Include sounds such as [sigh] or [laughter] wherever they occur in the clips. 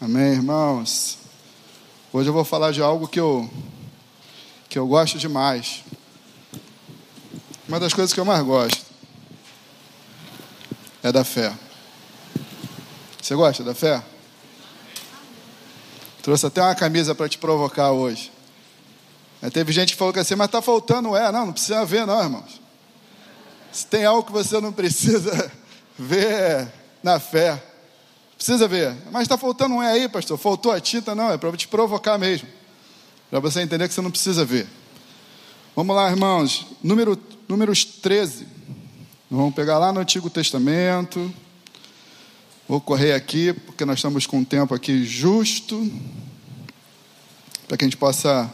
Amém, irmãos? Hoje eu vou falar de algo que eu, que eu gosto demais. Uma das coisas que eu mais gosto é da fé. Você gosta da fé? Trouxe até uma camisa para te provocar hoje. Aí teve gente que falou que assim, mas está faltando, é, não, não precisa ver, não, irmãos. Se tem algo que você não precisa [laughs] ver na fé, Precisa ver. Mas está faltando um é aí, pastor. Faltou a tinta, não. É para te provocar mesmo. Para você entender que você não precisa ver. Vamos lá, irmãos. Número, números 13. Vamos pegar lá no Antigo Testamento. Vou correr aqui, porque nós estamos com um tempo aqui justo. Para que a gente possa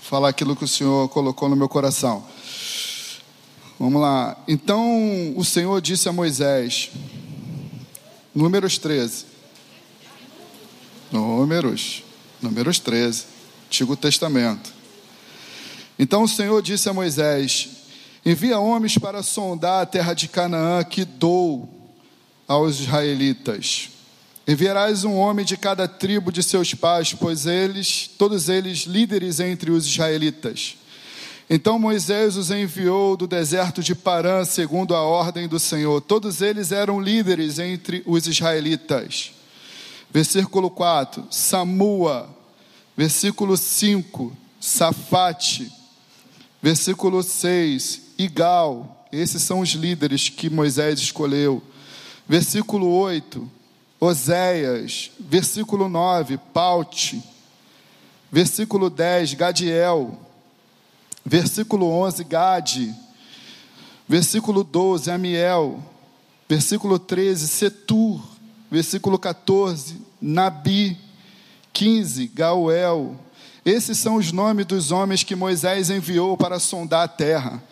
falar aquilo que o Senhor colocou no meu coração. Vamos lá. Então o Senhor disse a Moisés: Números 13. Números. Números 13. Antigo Testamento. Então o Senhor disse a Moisés: Envia homens para sondar a terra de Canaã que dou aos israelitas. Enviarás um homem de cada tribo de seus pais, pois eles, todos eles líderes entre os israelitas. Então Moisés os enviou do deserto de Parã, segundo a ordem do Senhor. Todos eles eram líderes entre os israelitas. Versículo 4, Samua. Versículo 5, Safate. Versículo 6, Igal. Esses são os líderes que Moisés escolheu. Versículo 8, Oséias. Versículo 9, Paute. Versículo 10, Gadiel. Versículo 11, Gade. Versículo 12, Amiel. Versículo 13, Setur. Versículo 14, Nabi. 15, Gauel. Esses são os nomes dos homens que Moisés enviou para sondar a terra.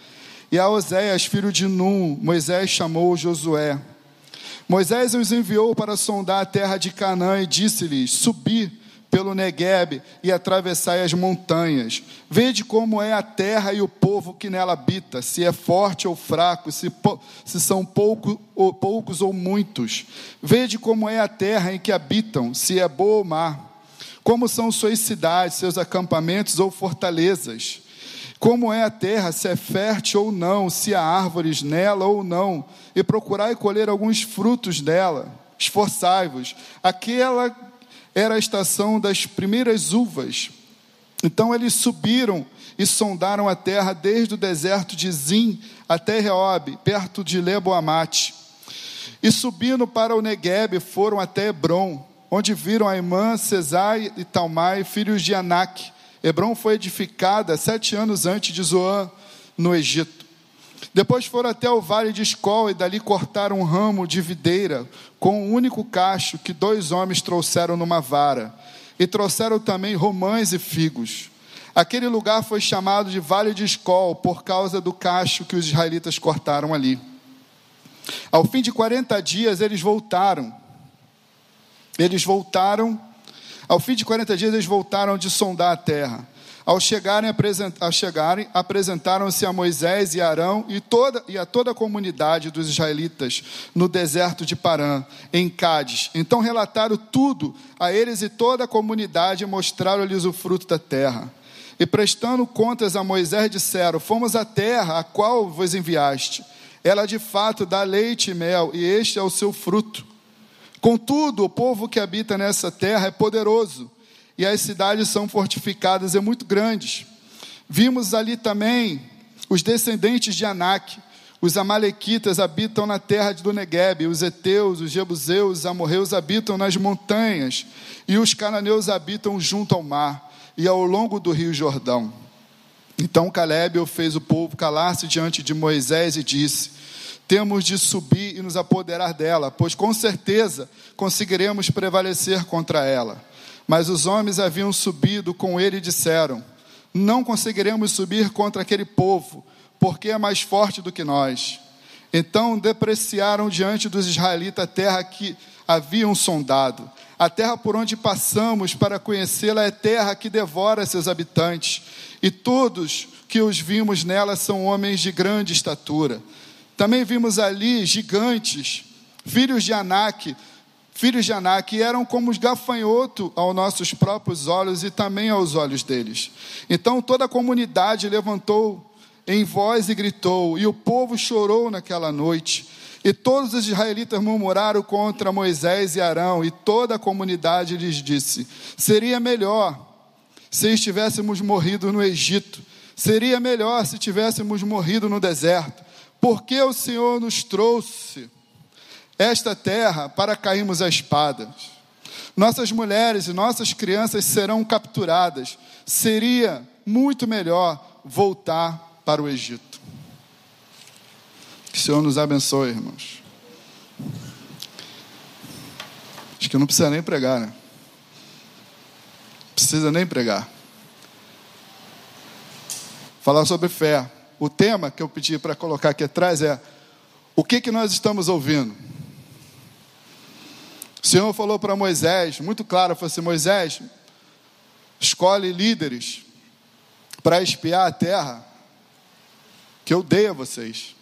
E a Oséias, filho de Num, Moisés chamou Josué. Moisés os enviou para sondar a terra de Canaã e disse-lhes: Subi pelo Negueb e atravessai as montanhas. Vede como é a terra e o povo que nela habita, se é forte ou fraco, se, se são pouco, ou, poucos ou muitos. Vede como é a terra em que habitam, se é boa ou má. Como são suas cidades, seus acampamentos ou fortalezas. Como é a terra, se é fértil ou não, se há árvores nela ou não, e procurai colher alguns frutos dela. Esforçai-vos. Aquela era a estação das primeiras uvas. Então eles subiram e sondaram a terra desde o deserto de Zim até Reob, perto de Leboamate. E subindo para o Negueb, foram até Hebron, onde viram Aimã, Cesai e Talmai, filhos de Anak. Hebron foi edificada sete anos antes de Zoan, no Egito. Depois foram até o vale de Escol e dali cortaram um ramo de videira com um único cacho que dois homens trouxeram numa vara. E trouxeram também romães e figos. Aquele lugar foi chamado de Vale de Escol por causa do cacho que os israelitas cortaram ali. Ao fim de 40 dias eles voltaram. Eles voltaram. Ao fim de 40 dias eles voltaram de sondar a terra. Ao chegarem, chegarem apresentaram-se a Moisés e Arão e, toda, e a toda a comunidade dos israelitas no deserto de Parã, em Cádiz. Então relataram tudo a eles e toda a comunidade e mostraram-lhes o fruto da terra. E prestando contas a Moisés, disseram: Fomos à terra a qual vos enviaste. Ela de fato dá leite e mel, e este é o seu fruto. Contudo, o povo que habita nessa terra é poderoso e as cidades são fortificadas e muito grandes. Vimos ali também os descendentes de Anak, os amalequitas habitam na terra do Negueb, os heteus, os jebuseus, os amorreus habitam nas montanhas, e os cananeus habitam junto ao mar e ao longo do rio Jordão. Então Caleb fez o povo calar-se diante de Moisés e disse: Temos de subir e nos apoderar dela, pois com certeza conseguiremos prevalecer contra ela. Mas os homens haviam subido com ele e disseram: Não conseguiremos subir contra aquele povo, porque é mais forte do que nós. Então depreciaram diante dos israelitas a terra que haviam sondado. A terra por onde passamos para conhecê-la é terra que devora seus habitantes, e todos que os vimos nela são homens de grande estatura. Também vimos ali gigantes, filhos de Anak, filhos de Anak, eram como os gafanhoto aos nossos próprios olhos e também aos olhos deles. Então toda a comunidade levantou em voz e gritou, e o povo chorou naquela noite. E todos os israelitas murmuraram contra Moisés e Arão, e toda a comunidade lhes disse: Seria melhor se estivéssemos morrido no Egito, seria melhor se tivéssemos morrido no deserto, porque o Senhor nos trouxe esta terra para cairmos a espadas. Nossas mulheres e nossas crianças serão capturadas. Seria muito melhor voltar para o Egito. Que o Senhor nos abençoe, irmãos. Acho que não precisa nem pregar, né? Precisa nem pregar. Falar sobre fé. O tema que eu pedi para colocar aqui atrás é: o que, que nós estamos ouvindo? O Senhor falou para Moisés, muito claro, falou assim: Moisés, escolhe líderes para espiar a terra que eu dei a vocês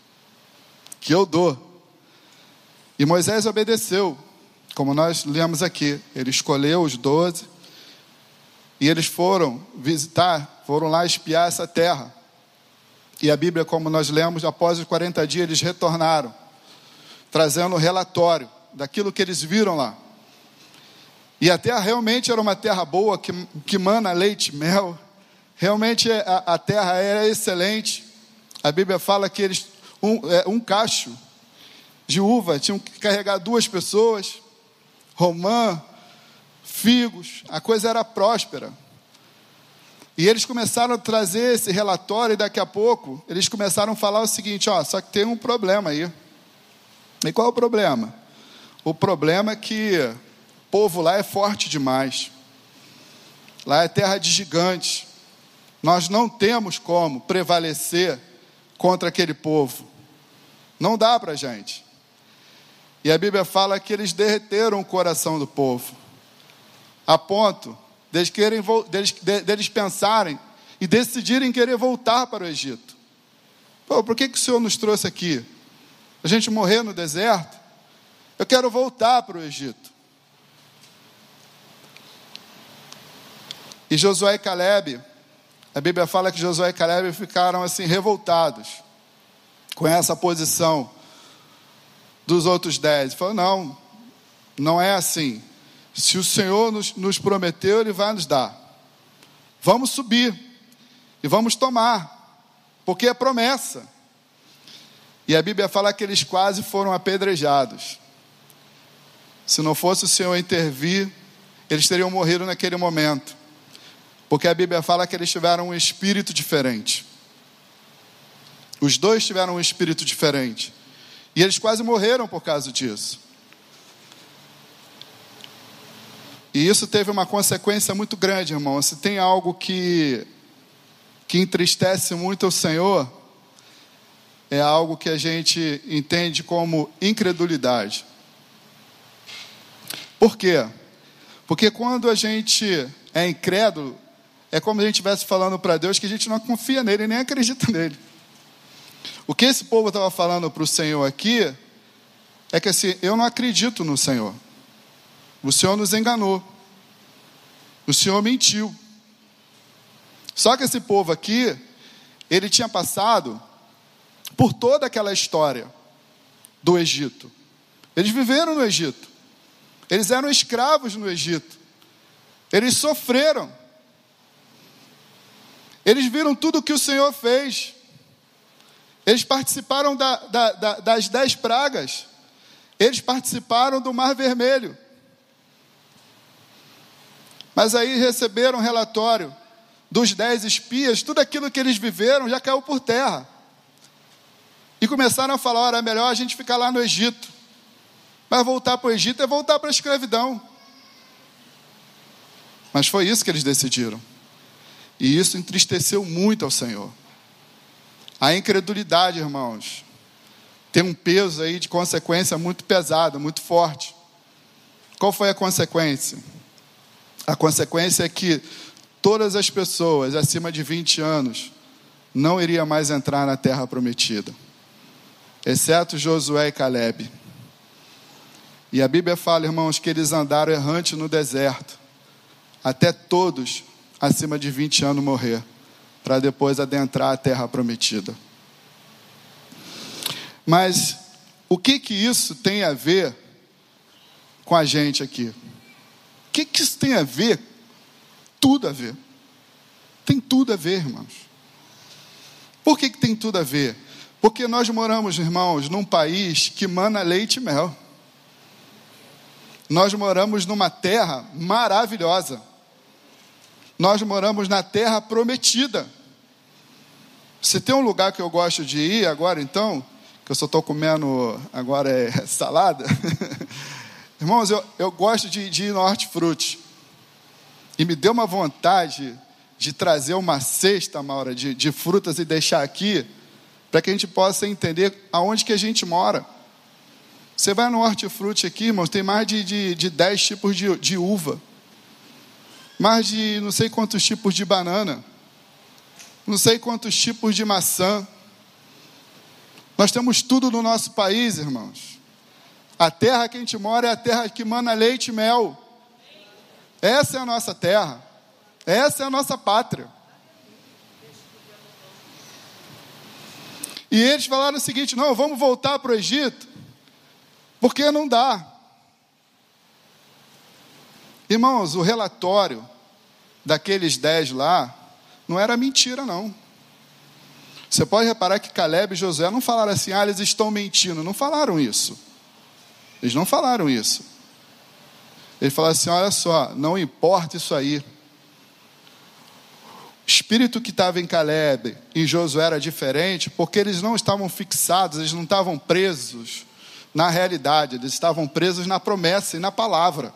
que eu dou. E Moisés obedeceu, como nós lemos aqui. Ele escolheu os doze e eles foram visitar, foram lá espiar essa terra. E a Bíblia, como nós lemos, após os 40 dias, eles retornaram, trazendo relatório daquilo que eles viram lá. E a terra realmente era uma terra boa, que, que mana leite e [laughs] mel. Realmente a, a terra era excelente. A Bíblia fala que eles um, é, um cacho de uva, tinham que carregar duas pessoas, romã, figos, a coisa era próspera. E eles começaram a trazer esse relatório e daqui a pouco eles começaram a falar o seguinte, ó, só que tem um problema aí. E qual é o problema? O problema é que o povo lá é forte demais. Lá é terra de gigantes. Nós não temos como prevalecer contra aquele povo. Não dá para gente. E a Bíblia fala que eles derreteram o coração do povo, a ponto deles, querem, deles, deles pensarem e decidirem querer voltar para o Egito. Pô, por que, que o Senhor nos trouxe aqui? A gente morrer no deserto? Eu quero voltar para o Egito. E Josué e Caleb, a Bíblia fala que Josué e Caleb ficaram assim revoltados com essa posição dos outros dez. Falou: não, não é assim. Se o Senhor nos, nos prometeu, Ele vai nos dar. Vamos subir e vamos tomar, porque é promessa. E a Bíblia fala que eles quase foram apedrejados. Se não fosse o Senhor intervir, eles teriam morrido naquele momento. Porque a Bíblia fala que eles tiveram um espírito diferente. Os dois tiveram um espírito diferente. E eles quase morreram por causa disso. E isso teve uma consequência muito grande, irmão. Se tem algo que, que entristece muito o Senhor, é algo que a gente entende como incredulidade. Por quê? Porque quando a gente é incrédulo, é como se a gente estivesse falando para Deus que a gente não confia nele nem acredita nele. O que esse povo estava falando para o Senhor aqui é que assim, eu não acredito no Senhor. O Senhor nos enganou. O Senhor mentiu. Só que esse povo aqui, ele tinha passado por toda aquela história do Egito. Eles viveram no Egito. Eles eram escravos no Egito. Eles sofreram. Eles viram tudo o que o Senhor fez. Eles participaram da, da, da, das dez pragas. Eles participaram do Mar Vermelho. Mas aí receberam relatório dos dez espias, tudo aquilo que eles viveram já caiu por terra. E começaram a falar: olha, é melhor a gente ficar lá no Egito. Mas voltar para o Egito é voltar para a escravidão. Mas foi isso que eles decidiram. E isso entristeceu muito ao Senhor. A incredulidade, irmãos, tem um peso aí de consequência muito pesado, muito forte. Qual foi a consequência? A consequência é que todas as pessoas acima de 20 anos não iriam mais entrar na terra prometida, exceto Josué e Caleb. E a Bíblia fala, irmãos, que eles andaram errante no deserto, até todos acima de 20 anos morrer, para depois adentrar a terra prometida. Mas o que que isso tem a ver com a gente aqui? O que que isso tem a ver? Tudo a ver. Tem tudo a ver, irmãos. Por que, que tem tudo a ver? Porque nós moramos, irmãos, num país que mana leite e mel. Nós moramos numa terra maravilhosa. Nós moramos na terra prometida. Se tem um lugar que eu gosto de ir agora, então, que eu só estou comendo agora é [laughs] salada. [laughs] Irmãos, eu, eu gosto de, de ir no hortifruti. E me deu uma vontade de trazer uma cesta, Maura, de, de frutas e deixar aqui, para que a gente possa entender aonde que a gente mora. Você vai no hortifruti aqui, irmãos, tem mais de, de, de 10 tipos de, de uva. Mais de não sei quantos tipos de banana. Não sei quantos tipos de maçã. Nós temos tudo no nosso país, irmãos. A terra que a gente mora é a terra que mana leite e mel. Essa é a nossa terra. Essa é a nossa pátria. E eles falaram o seguinte: não, vamos voltar para o Egito, porque não dá. Irmãos, o relatório daqueles dez lá não era mentira, não. Você pode reparar que Caleb e Josué não falaram assim, ah, eles estão mentindo. Não falaram isso. Eles não falaram isso. Eles falaram assim: olha só, não importa isso aí. O espírito que estava em Caleb e Josué era diferente, porque eles não estavam fixados, eles não estavam presos na realidade, eles estavam presos na promessa e na palavra.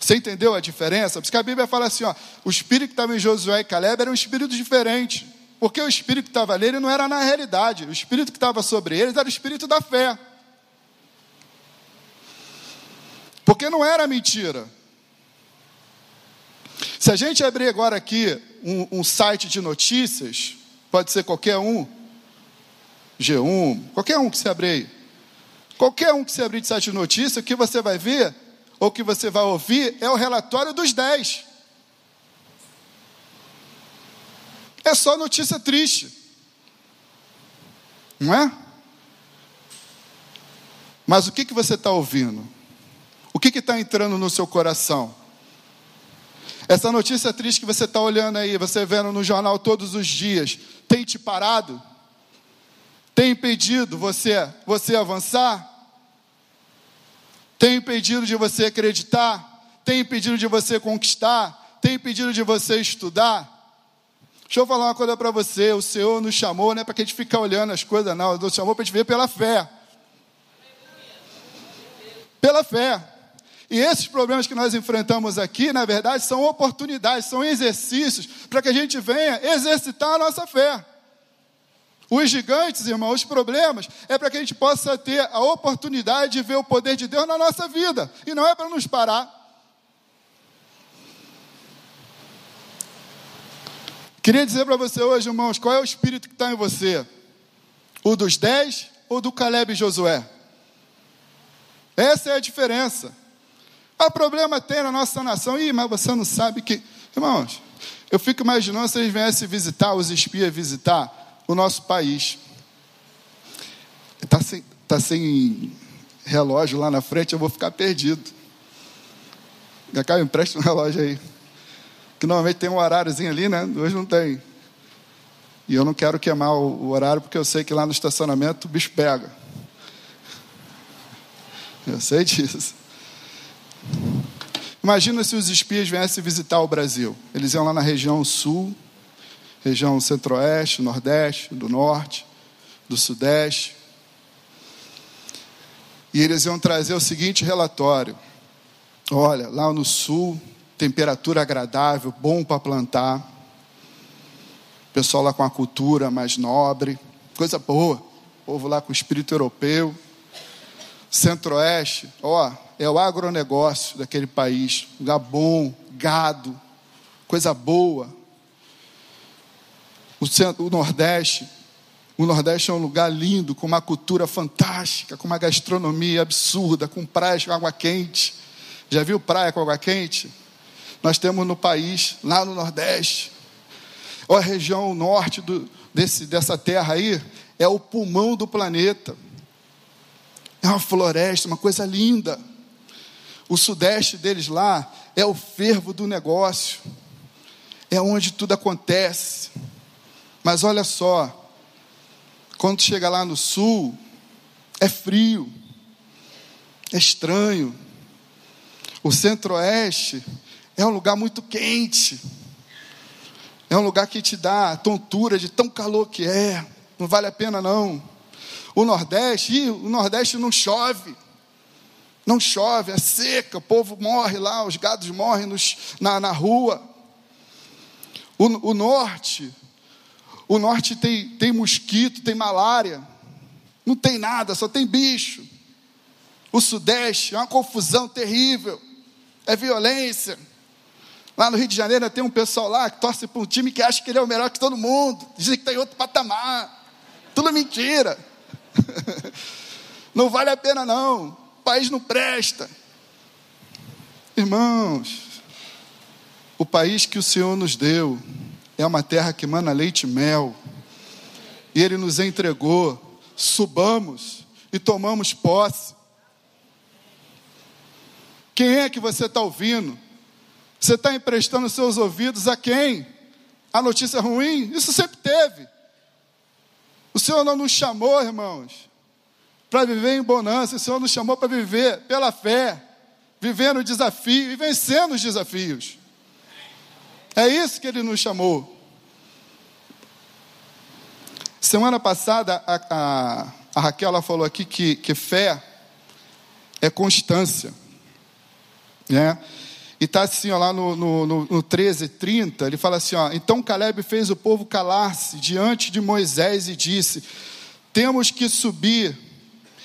Você entendeu a diferença? Porque a Bíblia fala assim: ó, o espírito que estava em Josué e Caleb era um espírito diferente. Porque o espírito que estava ali não era na realidade, o espírito que estava sobre eles era o espírito da fé. Porque não era mentira. Se a gente abrir agora aqui um, um site de notícias, pode ser qualquer um, G1, qualquer um que se abrir aí. Qualquer um que se abrir de site de notícias, o que você vai ver, ou que você vai ouvir, é o relatório dos dez. É só notícia triste. Não é? Mas o que, que você está ouvindo? O que está entrando no seu coração? Essa notícia triste que você está olhando aí, você vendo no jornal todos os dias, tem te parado? Tem impedido você, você avançar? Tem impedido de você acreditar? Tem impedido de você conquistar? Tem impedido de você estudar? Deixa eu falar uma coisa para você. O Senhor nos chamou, não é para que a gente fique olhando as coisas, não. Ele nos chamou para a gente ver pela fé. Pela fé. E esses problemas que nós enfrentamos aqui, na verdade, são oportunidades, são exercícios para que a gente venha exercitar a nossa fé. Os gigantes, irmãos, os problemas, é para que a gente possa ter a oportunidade de ver o poder de Deus na nossa vida. E não é para nos parar. Queria dizer para você hoje, irmãos, qual é o espírito que está em você? O dos dez ou do Caleb e Josué? Essa é a diferença. O problema tem na nossa nação. Ih, mas você não sabe que. Irmãos, eu fico imaginando se eles viessem visitar, os espias visitar o nosso país. Está sem, tá sem relógio lá na frente, eu vou ficar perdido. Cá, empresta um relógio aí que normalmente tem um horáriozinho ali, né? Hoje não tem. E eu não quero queimar o horário porque eu sei que lá no estacionamento o bicho pega. Eu sei disso. Imagina se os espias viessem visitar o Brasil. Eles iam lá na região sul, região centro-oeste, nordeste, do norte, do sudeste. E eles iam trazer o seguinte relatório: olha, lá no sul temperatura agradável, bom para plantar. Pessoal lá com a cultura mais nobre, coisa boa. Povo lá com espírito europeu. Centro-Oeste, ó, é o agronegócio daquele país. Lugar bom, gado, coisa boa. O, centro, o Nordeste, O Nordeste é um lugar lindo, com uma cultura fantástica, com uma gastronomia absurda, com praias com água quente. Já viu praia com água quente? Nós temos no país, lá no Nordeste. A região norte do, desse, dessa terra aí é o pulmão do planeta. É uma floresta, uma coisa linda. O sudeste deles lá é o fervo do negócio. É onde tudo acontece. Mas olha só, quando chega lá no sul, é frio, é estranho. O centro-oeste é um lugar muito quente. É um lugar que te dá tontura de tão calor que é. Não vale a pena não. O Nordeste, ih, o Nordeste não chove. Não chove, é seca, o povo morre lá, os gados morrem nos, na, na rua. O, o Norte, o norte tem, tem mosquito, tem malária. Não tem nada, só tem bicho. O sudeste é uma confusão terrível. É violência. Lá no Rio de Janeiro tem um pessoal lá que torce para um time que acha que ele é o melhor que todo mundo. Dizem que está em outro patamar. Tudo mentira. [laughs] Não vale a pena não. O país não presta. Irmãos, o país que o Senhor nos deu é uma terra que mana leite e mel. E Ele nos entregou. Subamos e tomamos posse. Quem é que você está ouvindo? Você está emprestando seus ouvidos a quem? A notícia ruim? Isso sempre teve. O Senhor não nos chamou, irmãos, para viver em bonança. O Senhor nos chamou para viver pela fé, vivendo o desafio e vencendo os desafios. É isso que Ele nos chamou. Semana passada, a, a, a Raquel ela falou aqui que, que fé é constância. Né? E está assim, ó, lá no, no, no, no 13, 30, ele fala assim: ó, Então Caleb fez o povo calar-se diante de Moisés e disse: Temos que subir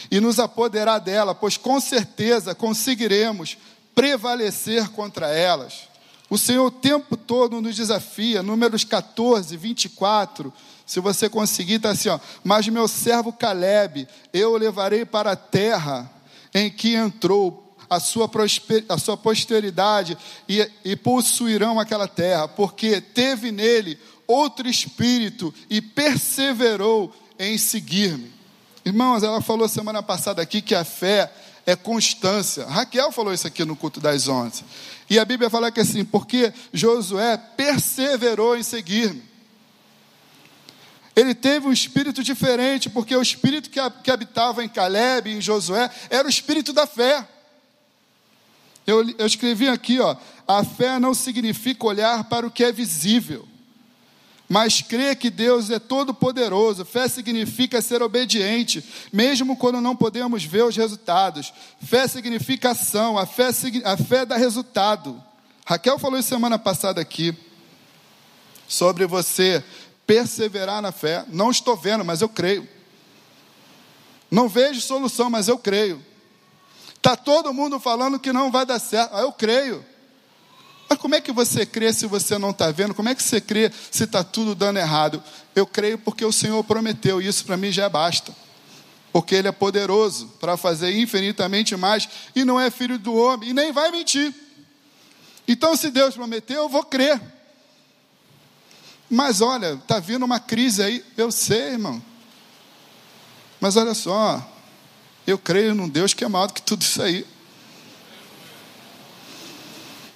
e nos apoderar dela, pois com certeza conseguiremos prevalecer contra elas. O Senhor o tempo todo nos desafia, números 14, 24 se você conseguir, está assim, ó. Mas meu servo Caleb, eu o levarei para a terra em que entrou a sua, a sua posteridade e, e possuirão aquela terra, porque teve nele outro espírito e perseverou em seguir-me. Irmãos, ela falou semana passada aqui que a fé é constância. Raquel falou isso aqui no culto das onze. E a Bíblia fala que assim, porque Josué perseverou em seguir-me. Ele teve um espírito diferente, porque o espírito que habitava em Caleb em Josué era o espírito da fé. Eu, eu escrevi aqui, ó, a fé não significa olhar para o que é visível, mas crer que Deus é todo-poderoso. Fé significa ser obediente, mesmo quando não podemos ver os resultados. Fé significa ação, a fé, a fé dá resultado. Raquel falou isso semana passada aqui, sobre você perseverar na fé. Não estou vendo, mas eu creio. Não vejo solução, mas eu creio. Está todo mundo falando que não vai dar certo. Ah, eu creio. Mas como é que você crê se você não está vendo? Como é que você crê se está tudo dando errado? Eu creio porque o Senhor prometeu, e isso para mim já basta. Porque Ele é poderoso para fazer infinitamente mais, e não é filho do homem, e nem vai mentir. Então, se Deus prometeu, eu vou crer. Mas olha, está vindo uma crise aí, eu sei, irmão. Mas olha só, eu creio num Deus que é maior do que tudo isso aí.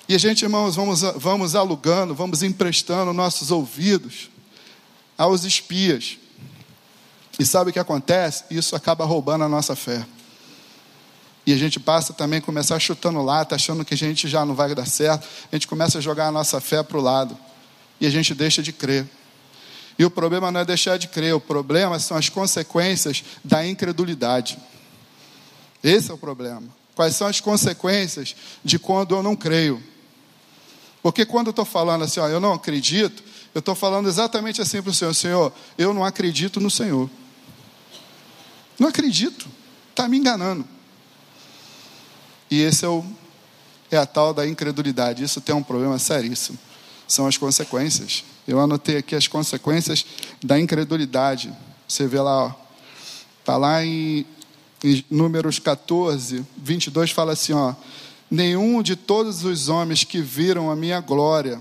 E a gente, irmãos, vamos, vamos alugando, vamos emprestando nossos ouvidos aos espias. E sabe o que acontece? Isso acaba roubando a nossa fé. E a gente passa também a começar chutando lata, achando que a gente já não vai dar certo. A gente começa a jogar a nossa fé para o lado e a gente deixa de crer. E o problema não é deixar de crer, o problema são as consequências da incredulidade. Esse é o problema. Quais são as consequências de quando eu não creio? Porque quando eu estou falando assim, ó, eu não acredito, eu estou falando exatamente assim para o Senhor: Senhor, eu não acredito no Senhor. Não acredito, está me enganando. E esse é, o, é a tal da incredulidade. Isso tem um problema seríssimo são as consequências. Eu anotei aqui as consequências da incredulidade. Você vê lá, está lá em, em Números 14, 22, fala assim: ó, nenhum de todos os homens que viram a minha glória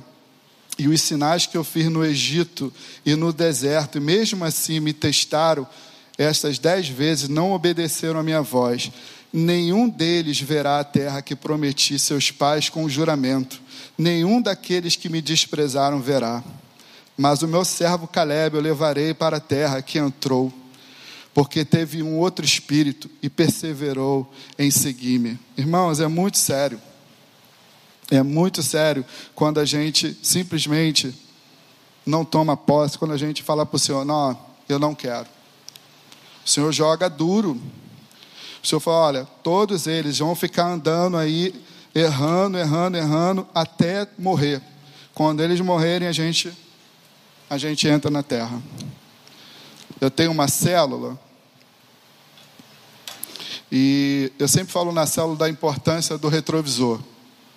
e os sinais que eu fiz no Egito e no deserto, e mesmo assim me testaram estas dez vezes, não obedeceram a minha voz. Nenhum deles verá a terra que prometi seus pais com juramento. Nenhum daqueles que me desprezaram verá. Mas o meu servo Caleb eu levarei para a terra que entrou, porque teve um outro espírito e perseverou em seguir-me. Irmãos, é muito sério. É muito sério quando a gente simplesmente não toma posse, quando a gente fala para o Senhor: Não, eu não quero. O Senhor joga duro. O Senhor fala: Olha, todos eles vão ficar andando aí, errando, errando, errando, até morrer. Quando eles morrerem, a gente a gente entra na terra. Eu tenho uma célula e eu sempre falo na célula da importância do retrovisor.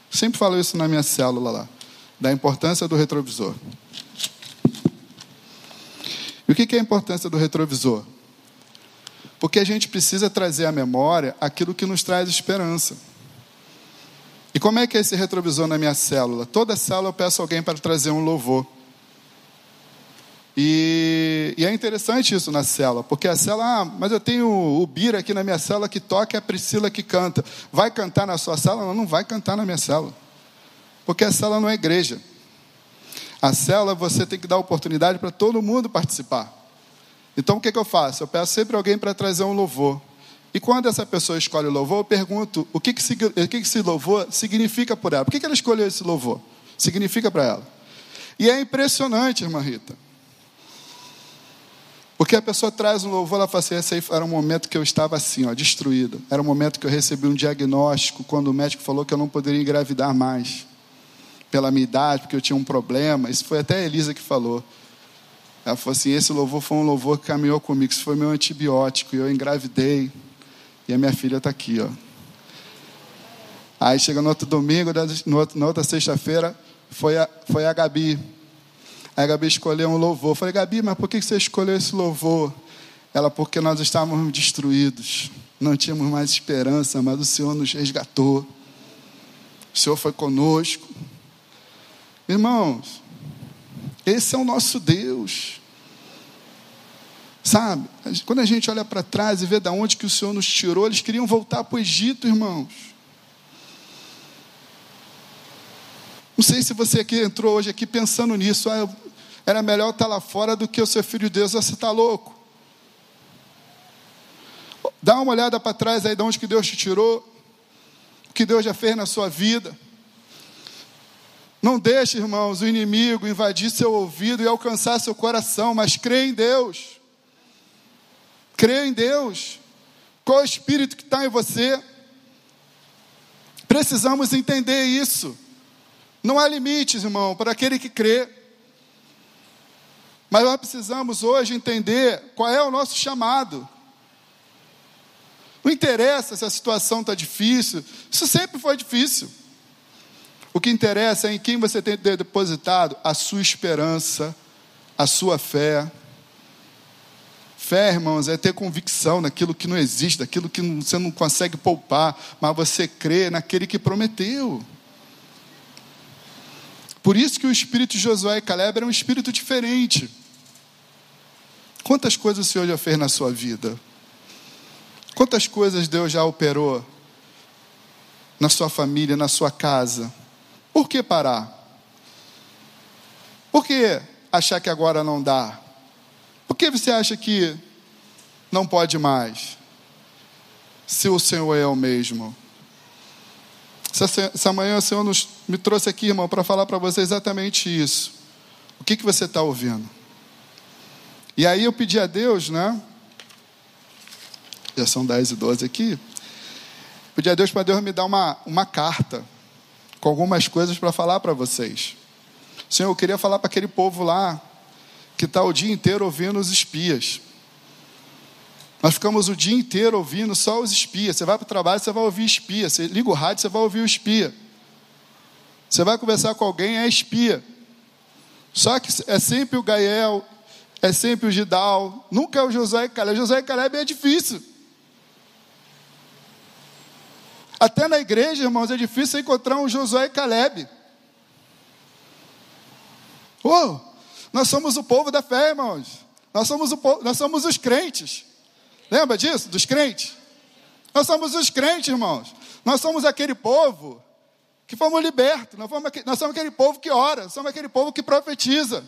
Sempre falo isso na minha célula lá, da importância do retrovisor. E o que é a importância do retrovisor? Porque a gente precisa trazer à memória aquilo que nos traz esperança. E como é que é esse retrovisor na minha célula? Toda célula eu peço alguém para trazer um louvor. E, e, é interessante isso na cela, porque a cela, ah, mas eu tenho o Bira aqui na minha cela que toca e a Priscila que canta. Vai cantar na sua cela? Não, não vai cantar na minha cela. Porque a cela não é igreja. A cela você tem que dar oportunidade para todo mundo participar. Então o que, que eu faço? Eu peço sempre alguém para trazer um louvor. E quando essa pessoa escolhe o louvor, eu pergunto o que, que, o que, que esse louvor significa por ela. Por que, que ela escolheu esse louvor? Significa para ela. E é impressionante, irmã Rita. Porque a pessoa traz um louvor, ela fala assim: esse aí era um momento que eu estava assim, ó, destruído. Era um momento que eu recebi um diagnóstico quando o médico falou que eu não poderia engravidar mais. Pela minha idade, porque eu tinha um problema. Isso foi até a Elisa que falou. Ela falou assim: esse louvor foi um louvor que caminhou comigo. Isso foi meu antibiótico. E eu engravidei. E a minha filha está aqui, ó. Aí chega no outro domingo, na outra sexta-feira, foi a, foi a Gabi. Aí a Gabi escolheu um louvor. Eu falei, Gabi, mas por que você escolheu esse louvor? Ela, porque nós estávamos destruídos. Não tínhamos mais esperança, mas o Senhor nos resgatou. O Senhor foi conosco. Irmãos, esse é o nosso Deus. Sabe? Quando a gente olha para trás e vê de onde que o Senhor nos tirou, eles queriam voltar para o Egito, irmãos. Não sei se você aqui entrou hoje aqui pensando nisso. Ah, era melhor estar lá fora do que o ser filho de Deus. Você está louco? Dá uma olhada para trás aí de onde que Deus te tirou. O que Deus já fez na sua vida. Não deixe, irmãos, o inimigo invadir seu ouvido e alcançar seu coração, mas crê em Deus. Crê em Deus. Qual é o espírito que está em você? Precisamos entender isso. Não há limites, irmão, para aquele que crê. Mas nós precisamos hoje entender qual é o nosso chamado. Não interessa se a situação está difícil, isso sempre foi difícil. O que interessa é em quem você tem depositado a sua esperança, a sua fé. Fé, irmãos, é ter convicção naquilo que não existe, daquilo que você não consegue poupar, mas você crê naquele que prometeu. Por isso que o espírito de Josué e Caleb era um espírito diferente. Quantas coisas o Senhor já fez na sua vida? Quantas coisas Deus já operou na sua família, na sua casa? Por que parar? Por que achar que agora não dá? Por que você acha que não pode mais? Se o Senhor é o mesmo. Essa, manhã o Senhor nos, me trouxe aqui, irmão, para falar para você exatamente isso. O que, que você está ouvindo? E aí eu pedi a Deus, né? Já são 10 e 12 aqui. Pedi a Deus para Deus me dar uma, uma carta com algumas coisas para falar para vocês. Senhor, eu queria falar para aquele povo lá que está o dia inteiro ouvindo os espias. Nós ficamos o dia inteiro ouvindo só os espias. Você vai para o trabalho, você vai ouvir espia. Você liga o rádio, você vai ouvir o espia. Você vai conversar com alguém, é espia. Só que é sempre o Gael, é sempre o Gidal, nunca é o Josué e Caleb. Josué e Caleb é difícil. Até na igreja, irmãos, é difícil encontrar um Josué e Caleb. Oh, nós somos o povo da fé, irmãos. Nós somos, o povo, nós somos os crentes. Lembra disso? Dos crentes? Nós somos os crentes, irmãos. Nós somos aquele povo que fomos libertos. Nós, fomos, nós somos aquele povo que ora. Somos aquele povo que profetiza.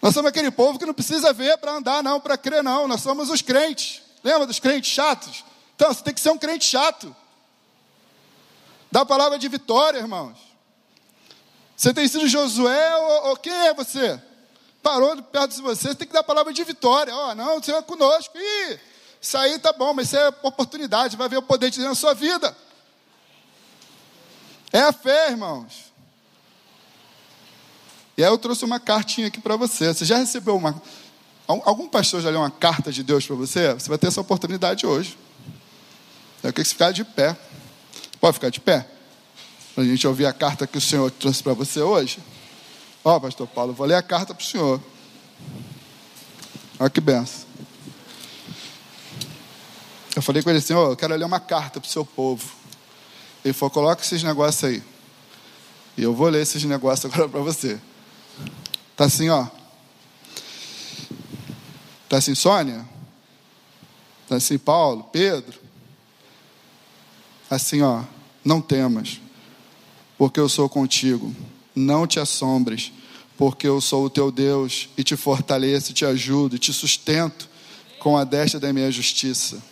Nós somos aquele povo que não precisa ver para andar, não, para crer, não. Nós somos os crentes. Lembra dos crentes chatos? Então, você tem que ser um crente chato. Dá a palavra de vitória, irmãos. Você tem sido Josué ou, ou quem é você? Parou perto de você, você tem que dar a palavra de vitória. Ó, oh, não, você é conosco. Ih, isso aí tá bom, mas isso é oportunidade, vai ver o poder de Deus na sua vida. É a fé, irmãos. E aí eu trouxe uma cartinha aqui para você. Você já recebeu uma. Algum pastor já leu uma carta de Deus para você? Você vai ter essa oportunidade hoje. Eu queria que você ficar de pé. Pode ficar de pé? Para a gente ouvir a carta que o Senhor trouxe para você hoje. Ó, oh, pastor Paulo, vou ler a carta para o senhor. Olha que benção. Eu falei com ele assim, oh, eu quero ler uma carta para o seu povo. Ele falou, coloca esses negócios aí. E eu vou ler esses negócios [laughs] agora para você. Tá assim, ó. Tá assim, Sônia? Tá assim, Paulo, Pedro? Assim, ó. Não temas porque eu sou contigo. Não te assombres, porque eu sou o teu Deus e te fortaleço, te ajudo te sustento com a destra da minha justiça.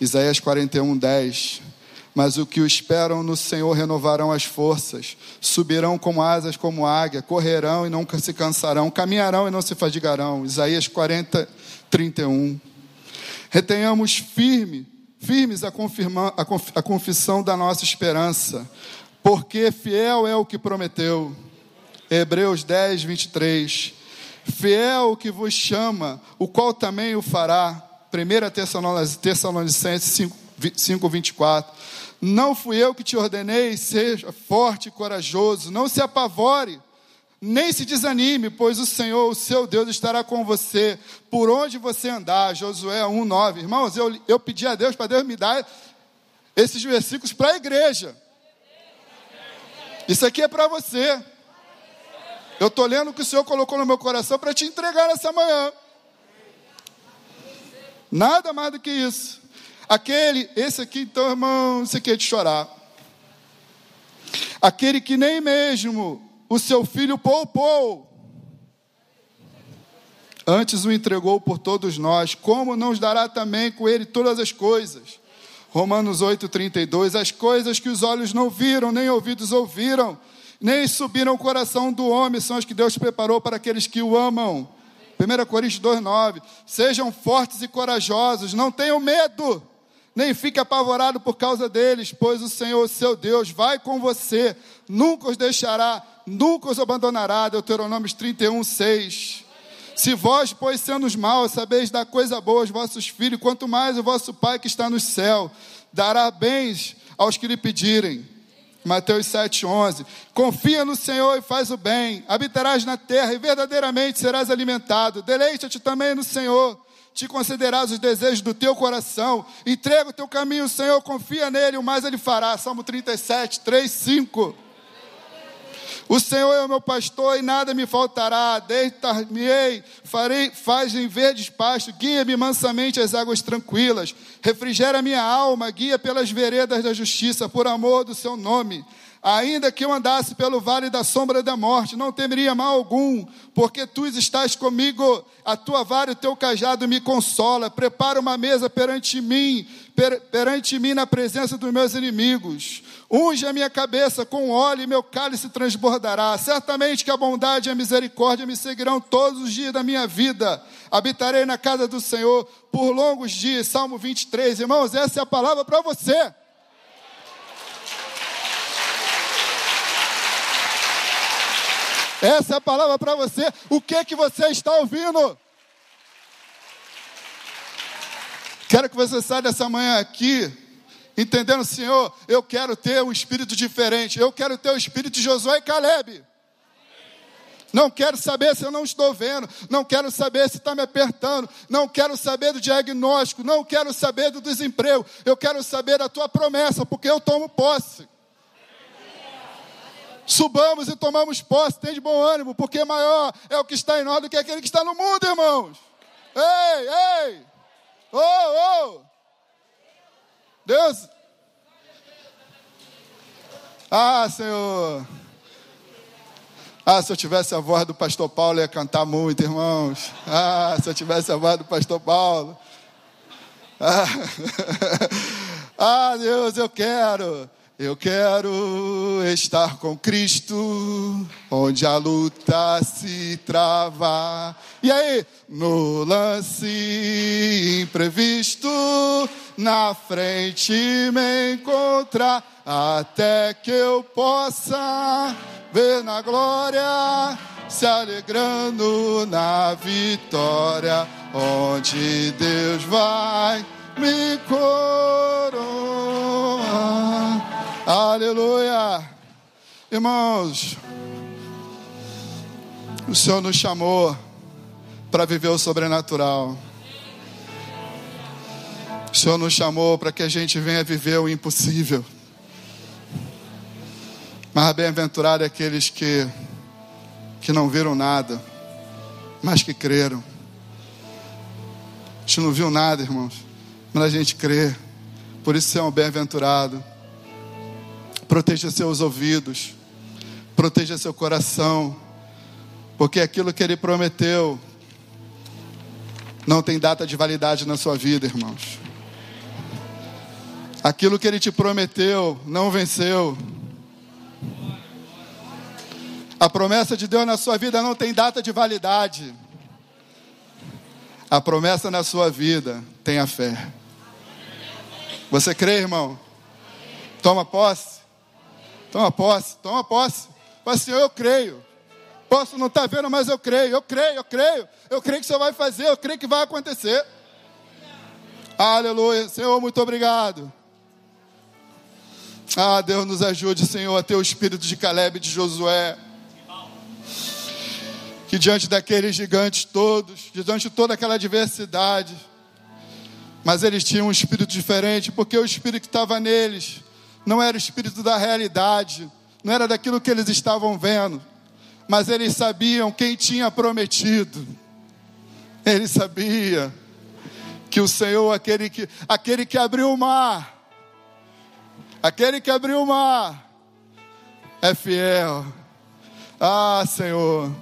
Isaías 41, 10. Mas o que o esperam no Senhor renovarão as forças, subirão com asas como águia, correrão e nunca se cansarão, caminharão e não se fadigarão. Isaías 40, 31. Retenhamos firme, firmes a, confirma, a, a confissão da nossa esperança, porque fiel é o que prometeu. Hebreus 10, 23. Fiel o que vos chama, o qual também o fará. 1 Tessalonicenses 5, 5, 24. Não fui eu que te ordenei, seja forte e corajoso, não se apavore, nem se desanime, pois o Senhor, o seu Deus, estará com você por onde você andar. Josué 1, 9. Irmãos, eu, eu pedi a Deus para Deus me dar esses versículos para a igreja. Isso aqui é para você. Eu estou lendo o que o Senhor colocou no meu coração para te entregar essa manhã. Nada mais do que isso. Aquele, esse aqui, então, irmão, aqui é de chorar. Aquele que nem mesmo o seu filho poupou, antes o entregou por todos nós, como não nos dará também com ele todas as coisas? Romanos 8,32, as coisas que os olhos não viram, nem ouvidos ouviram, nem subiram o coração do homem, são as que Deus preparou para aqueles que o amam. 1 Coríntios 2,9, sejam fortes e corajosos, não tenham medo, nem fique apavorado por causa deles, pois o Senhor, seu Deus, vai com você, nunca os deixará, nunca os abandonará. Deuteronômio 31, 6. Se vós, pois, sendo os maus, sabeis dar coisa boa aos vossos filhos, quanto mais o vosso Pai que está no céu dará bens aos que lhe pedirem. Mateus 7,11. Confia no Senhor e faz o bem, habitarás na terra e verdadeiramente serás alimentado. Deleita-te também no Senhor, te concederás os desejos do teu coração. Entrega o teu caminho Senhor, confia nele, o mais ele fará. Salmo 37, 3, 5. O Senhor é o meu pastor e nada me faltará. Deitar-me-ei, farei, faz em verdes pastos, guia-me mansamente às águas tranquilas. Refrigera minha alma, guia pelas veredas da justiça, por amor do seu nome. Ainda que eu andasse pelo vale da sombra da morte, não temeria mal algum, porque tu estás comigo, a tua vara e o teu cajado me consola. Prepara uma mesa perante mim, per, perante mim na presença dos meus inimigos. Unge a minha cabeça com óleo e meu cálice transbordará. Certamente que a bondade e a misericórdia me seguirão todos os dias da minha vida. Habitarei na casa do Senhor por longos dias. Salmo 23. Irmãos, essa é a palavra para você. Essa é a palavra para você. O que que você está ouvindo? Quero que você saia dessa manhã aqui entendendo, Senhor, eu quero ter um espírito diferente. Eu quero ter o espírito de Josué e Caleb. Não quero saber se eu não estou vendo. Não quero saber se está me apertando. Não quero saber do diagnóstico. Não quero saber do desemprego. Eu quero saber da tua promessa, porque eu tomo posse. Subamos e tomamos posse. Tem de bom ânimo, porque maior é o que está em nós do que aquele que está no mundo, irmãos. Ei, ei! Oh, oh! Deus. Ah, Senhor. Ah, se eu tivesse a voz do pastor Paulo, ia cantar muito, irmãos. Ah, se eu tivesse a voz do pastor Paulo. Ah, [laughs] ah Deus, eu quero. Eu quero estar com Cristo, onde a luta se trava. E aí, no lance imprevisto, na frente me encontrar, até que eu possa ver na glória, se alegrando na vitória, onde Deus vai me coroar. Aleluia. Irmãos, o Senhor nos chamou para viver o sobrenatural. O Senhor nos chamou para que a gente venha viver o impossível. Mas bem-aventurado é aqueles que, que não viram nada, mas que creram. A gente não viu nada, irmãos, mas a gente crê. Por isso você é um bem-aventurado. Proteja seus ouvidos, proteja seu coração, porque aquilo que Ele prometeu não tem data de validade na sua vida, irmãos. Aquilo que Ele te prometeu não venceu. A promessa de Deus na sua vida não tem data de validade. A promessa na sua vida tem a fé. Você crê, irmão? Toma posse. Toma posse, toma posse. Fala assim, eu creio. Posso não estar tá vendo, mas eu creio, eu creio, eu creio. Eu creio que o Senhor vai fazer, eu creio que vai acontecer. Aleluia. Senhor, muito obrigado. Ah, Deus nos ajude, Senhor, a ter o espírito de Caleb e de Josué. Que diante daqueles gigantes todos, diante de toda aquela diversidade, mas eles tinham um espírito diferente, porque o espírito que estava neles não era o espírito da realidade, não era daquilo que eles estavam vendo, mas eles sabiam quem tinha prometido. Eles sabiam que o Senhor, aquele que, aquele que abriu o mar, aquele que abriu o mar, é fiel. Ah, Senhor,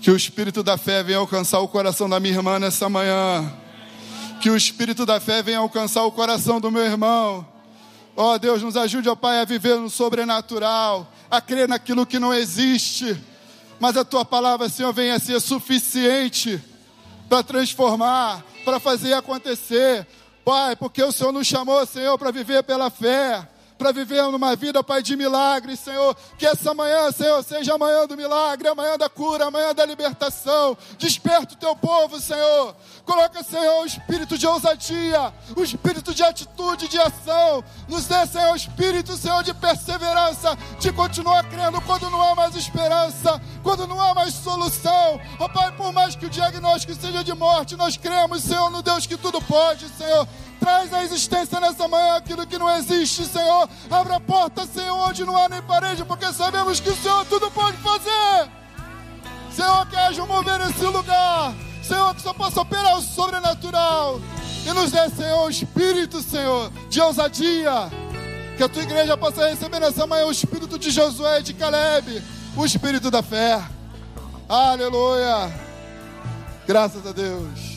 que o espírito da fé venha alcançar o coração da minha irmã nessa manhã. Que o espírito da fé venha alcançar o coração do meu irmão. Ó oh, Deus, nos ajude, ó oh, Pai, a viver no sobrenatural, a crer naquilo que não existe. Mas a tua palavra, Senhor, venha ser suficiente para transformar, para fazer acontecer. Pai, porque o Senhor nos chamou, Senhor, para viver pela fé para viver numa vida, Pai, de milagres, Senhor. Que essa manhã, Senhor, seja a manhã do milagre, a manhã da cura, a manhã da libertação. Desperta o teu povo, Senhor. Coloca, Senhor, o espírito de ousadia, o espírito de atitude, de ação. Nos dê, Senhor, o espírito, Senhor, de perseverança, de continuar crendo quando não há mais esperança, quando não há mais solução. Ó oh, Pai, por mais que o diagnóstico seja de morte, nós cremos, Senhor, no Deus que tudo pode, Senhor. Traz à existência nessa manhã aquilo que não existe, Abra a porta, Senhor, onde não há nem parede, porque sabemos que o Senhor tudo pode fazer. Senhor, que haja um mover nesse lugar. Senhor, que só possa operar o sobrenatural. E nos dê, Senhor, o espírito, Senhor, de ousadia. Que a tua igreja possa receber nessa manhã o espírito de Josué e de Caleb. O espírito da fé. Aleluia. Graças a Deus.